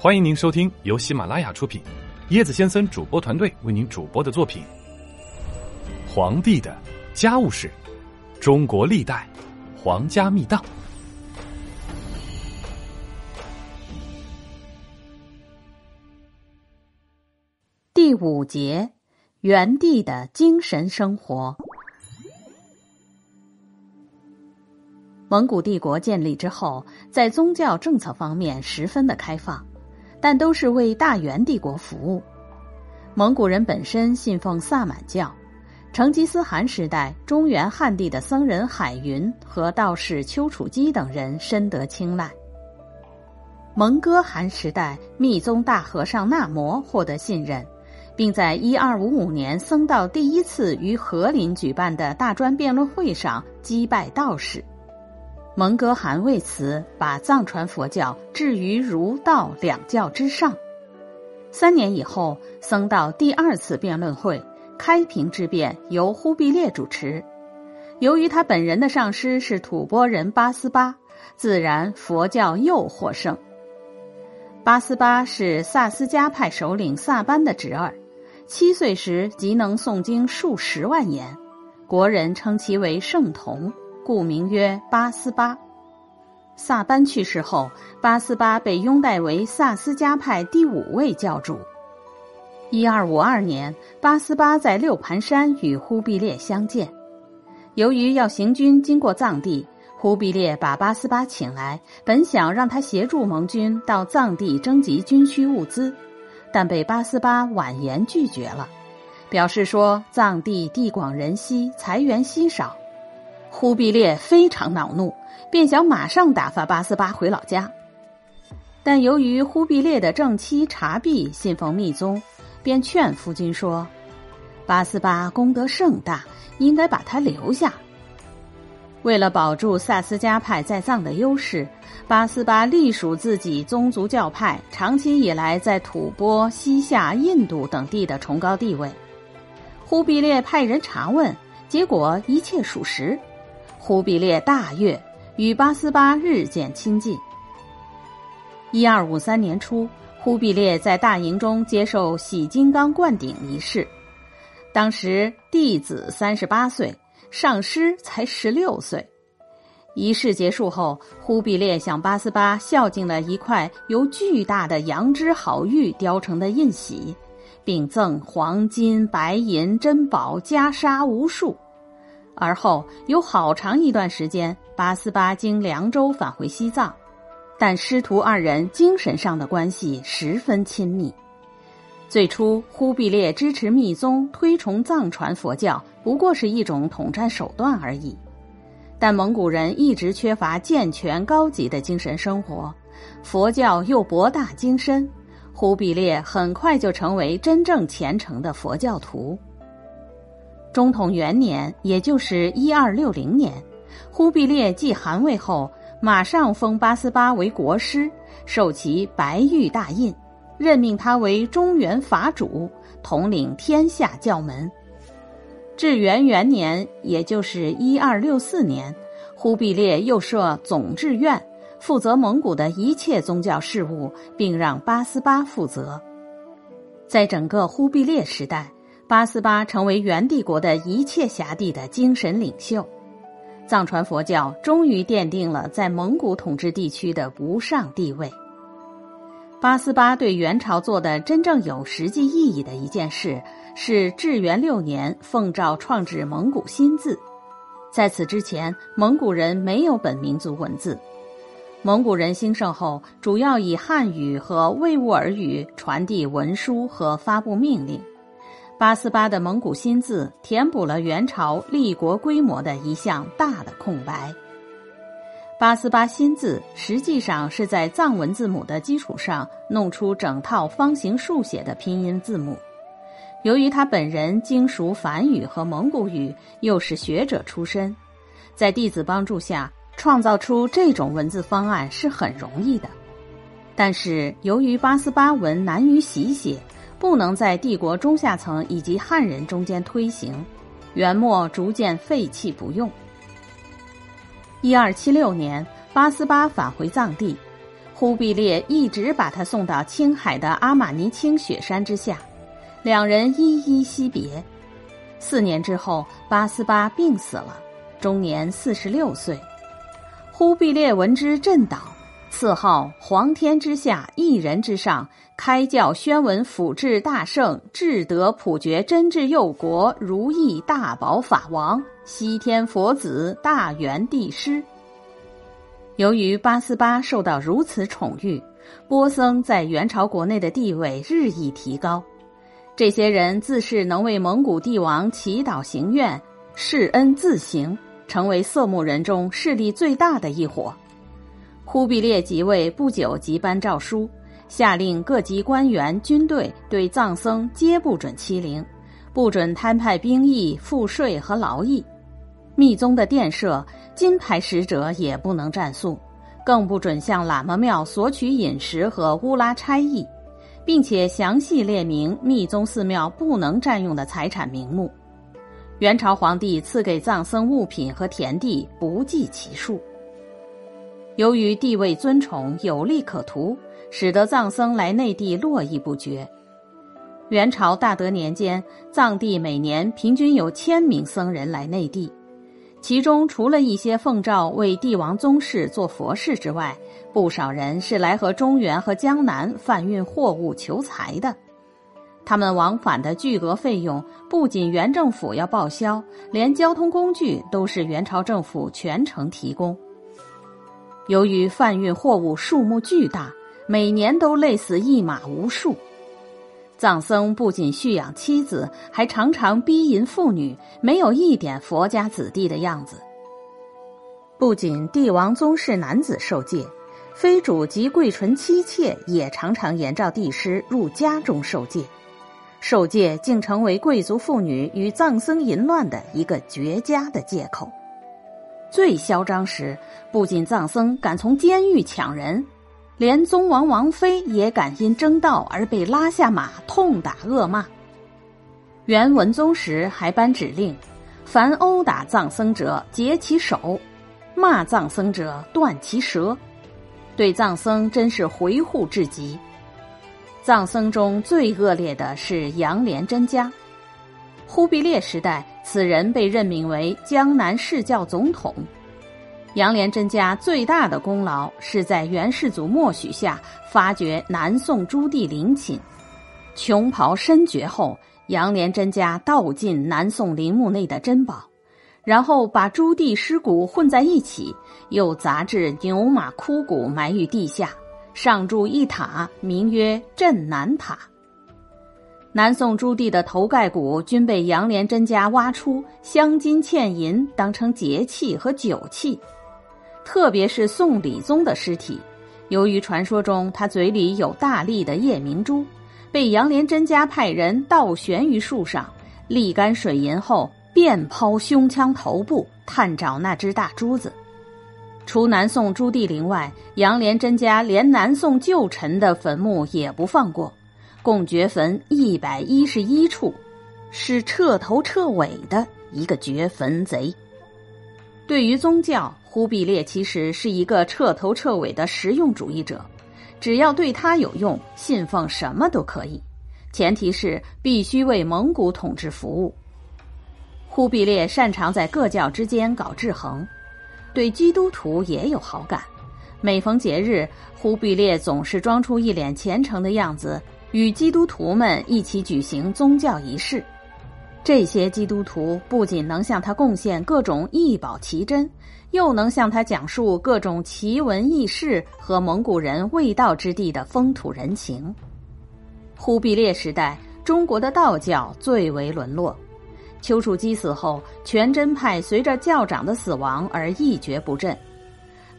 欢迎您收听由喜马拉雅出品，椰子先生主播团队为您主播的作品《皇帝的家务事：中国历代皇家秘档》第五节：元帝的精神生活。蒙古帝国建立之后，在宗教政策方面十分的开放。但都是为大元帝国服务。蒙古人本身信奉萨满教，成吉思汗时代中原汉地的僧人海云和道士丘处机等人深得青睐。蒙哥汗时代密宗大和尚纳摩获得信任，并在一二五五年僧道第一次于和林举办的大专辩论会上击败道士。蒙哥汗为此把藏传佛教置于儒道两教之上。三年以后，僧道第二次辩论会开平之辩由忽必烈主持。由于他本人的上师是吐蕃人八思巴，自然佛教又获胜。八思巴是萨斯迦派首领萨班的侄儿，七岁时即能诵经数十万言，国人称其为圣童。故名曰八思巴。萨班去世后，八思巴被拥戴为萨斯迦派第五位教主。一二五二年，八思巴在六盘山与忽必烈相见。由于要行军经过藏地，忽必烈把八思巴请来，本想让他协助盟军到藏地征集军需物资，但被八思巴婉言拒绝了，表示说藏地地广人稀，财源稀少。忽必烈非常恼怒，便想马上打发八思巴回老家。但由于忽必烈的正妻察必信奉密宗，便劝夫君说：“八思巴功德盛大，应该把他留下。”为了保住萨斯迦派在藏的优势，八思巴隶属自己宗族教派长期以来在吐蕃、西夏、印度等地的崇高地位。忽必烈派人查问，结果一切属实。忽必烈大悦，与八思巴日渐亲近。一二五三年初，忽必烈在大营中接受洗金刚灌顶仪式，当时弟子三十八岁，上师才十六岁。仪式结束后，忽必烈向八思巴孝敬了一块由巨大的羊脂好玉雕成的印玺，并赠黄金、白银、珍宝、袈裟无数。而后有好长一段时间，八思巴经凉州返回西藏，但师徒二人精神上的关系十分亲密。最初，忽必烈支持密宗，推崇藏传佛教，不过是一种统战手段而已。但蒙古人一直缺乏健全高级的精神生活，佛教又博大精深，忽必烈很快就成为真正虔诚的佛教徒。中统元年，也就是一二六零年，忽必烈继汗位后，马上封八思巴为国师，授其白玉大印，任命他为中原法主，统领天下教门。至元元年，也就是一二六四年，忽必烈又设总制院，负责蒙古的一切宗教事务，并让八思巴负责。在整个忽必烈时代。八思巴成为元帝国的一切辖地的精神领袖，藏传佛教终于奠定了在蒙古统治地区的不上地位。八思巴对元朝做的真正有实际意义的一件事，是至元六年奉诏创制蒙古新字。在此之前，蒙古人没有本民族文字。蒙古人兴盛后，主要以汉语和维吾尔语传递文书和发布命令。八思巴的蒙古新字填补了元朝立国规模的一项大的空白。八思巴新字实际上是在藏文字母的基础上弄出整套方形竖写的拼音字母。由于他本人精熟梵语和蒙古语，又是学者出身，在弟子帮助下创造出这种文字方案是很容易的。但是由于八思巴文难于习写。不能在帝国中下层以及汉人中间推行，元末逐渐废弃不用。一二七六年，八思巴返回藏地，忽必烈一直把他送到青海的阿玛尼青雪山之下，两人依依惜别。四年之后，八思巴病死了，终年四十六岁。忽必烈闻之震倒，赐号皇天之下一人之上，开教宣文辅治大圣，智德普觉真智佑国，如意大宝法王，西天佛子，大元帝师。由于八思巴受到如此宠遇，波僧在元朝国内的地位日益提高。这些人自是能为蒙古帝王祈祷行愿、施恩自行，成为色目人中势力最大的一伙。忽必烈即位不久，即颁诏书，下令各级官员、军队对藏僧皆不准欺凌，不准摊派兵役、赋税和劳役。密宗的殿舍。金牌使者也不能占宿，更不准向喇嘛庙索取饮食和乌拉差役，并且详细列明密宗寺庙不能占用的财产名目。元朝皇帝赐给藏僧物品和田地不计其数。由于地位尊崇，有利可图，使得藏僧来内地络绎不绝。元朝大德年间，藏地每年平均有千名僧人来内地。其中，除了一些奉诏为帝王宗室做佛事之外，不少人是来和中原和江南贩运货物求财的。他们往返的巨额费用，不仅元政府要报销，连交通工具都是元朝政府全程提供。由于贩运货物数目巨大，每年都累死一马无数。藏僧不仅蓄养妻子，还常常逼淫妇女，没有一点佛家子弟的样子。不仅帝王宗室男子受戒，妃主及贵纯妻妾也常常沿照帝师入家中受戒，受戒竟成为贵族妇女与藏僧淫乱的一个绝佳的借口。最嚣张时，不仅藏僧敢从监狱抢人。连宗王王妃也敢因争道而被拉下马痛打恶骂。元文宗时还颁指令，凡殴打藏僧者截其手，骂藏僧者断其舌，对藏僧真是回护至极。藏僧中最恶劣的是杨连真家。忽必烈时代，此人被任命为江南释教总统。杨连真家最大的功劳是在元世祖默许下发掘南宋朱棣陵寝，穷袍深掘后，杨连真家盗尽南宋陵墓内的珍宝，然后把朱棣尸骨混在一起，又杂质牛马枯骨埋于地下，上筑一塔，名曰镇南塔。南宋朱棣的头盖骨均被杨连真家挖出，镶金嵌银，当成节器和酒器。特别是宋理宗的尸体，由于传说中他嘴里有大粒的夜明珠，被杨连真家派人倒悬于树上，沥干水银后，便抛胸腔头部探找那只大珠子。除南宋朱棣陵外，杨连真家连南宋旧臣的坟墓也不放过，共掘坟一百一十一处，是彻头彻尾的一个掘坟贼。对于宗教，忽必烈其实是一个彻头彻尾的实用主义者，只要对他有用，信奉什么都可以，前提是必须为蒙古统治服务。忽必烈擅长在各教之间搞制衡，对基督徒也有好感。每逢节日，忽必烈总是装出一脸虔诚的样子，与基督徒们一起举行宗教仪式。这些基督徒不仅能向他贡献各种异宝奇珍，又能向他讲述各种奇闻异事和蒙古人未到之地的风土人情。忽必烈时代，中国的道教最为沦落。丘处机死后，全真派随着教长的死亡而一蹶不振。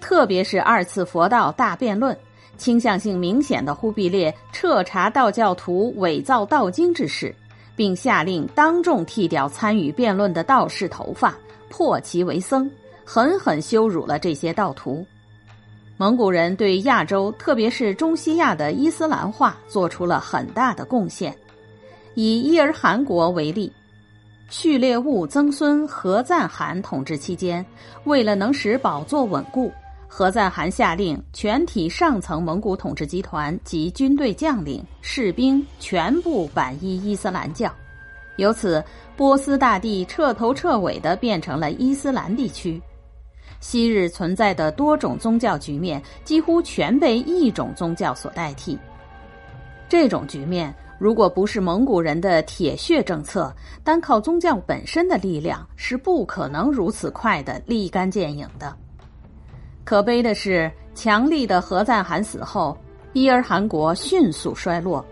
特别是二次佛道大辩论，倾向性明显的忽必烈彻查道教徒伪造道经之事。并下令当众剃掉参与辩论的道士头发，破其为僧，狠狠羞辱了这些道徒。蒙古人对亚洲，特别是中西亚的伊斯兰化做出了很大的贡献。以伊尔汗国为例，序列兀曾孙何赞汗统治期间，为了能使宝座稳固，何赞汗下令全体上层蒙古统治集团及军队将领、士兵全部皈依伊斯兰教，由此波斯大地彻头彻尾的变成了伊斯兰地区。昔日存在的多种宗教局面几乎全被一种宗教所代替。这种局面，如果不是蒙古人的铁血政策，单靠宗教本身的力量是不可能如此快的立竿见影的。可悲的是，强力的何赞汗死后，伊尔汗国迅速衰落，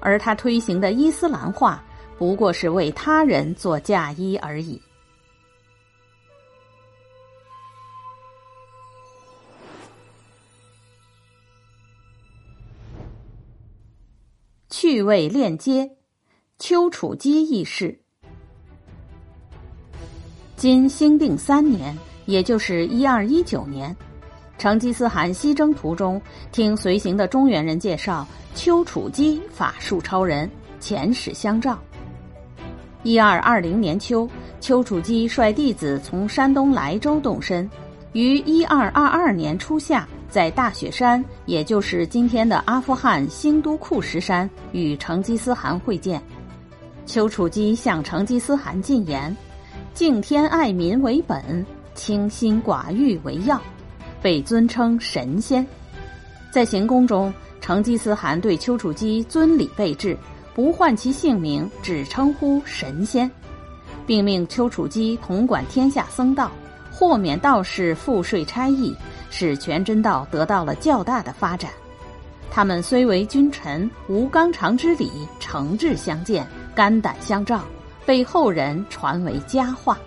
而他推行的伊斯兰化不过是为他人做嫁衣而已。趣味链接：丘处机轶事。今兴定三年，也就是一二一九年，成吉思汗西征途中，听随行的中原人介绍，丘处机法术超人，遣使相召。一二二零年秋，丘处机率弟子从山东莱州动身，于一二二二年初夏。在大雪山，也就是今天的阿富汗新都库什山，与成吉思汗会见。丘处机向成吉思汗进言：“敬天爱民为本，清心寡欲为要，被尊称神仙。”在行宫中，成吉思汗对丘处机尊礼备至，不唤其姓名，只称呼神仙，并命丘处机统管天下僧道，豁免道士赋税差役。使全真道得到了较大的发展。他们虽为君臣，无纲常之礼，诚挚相见，肝胆相照，被后人传为佳话。